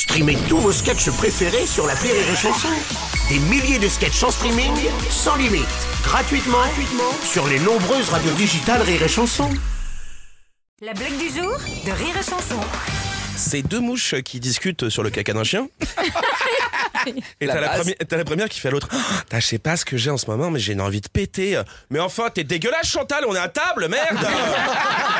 Streamez tous vos sketchs préférés sur la Rire et Chanson. Des milliers de sketchs en streaming, sans limite, gratuitement, gratuitement sur les nombreuses radios digitales Rire et Chanson. La blague du jour de Rire et Chanson. C'est deux mouches qui discutent sur le caca d'un chien. Et La t'as la, première- t'as la première qui fait à l'autre Oh, t'as, Je sais pas ce que j'ai en ce moment, mais j'ai une envie de péter. Mais enfin, t'es dégueulasse, Chantal, on est à table, merde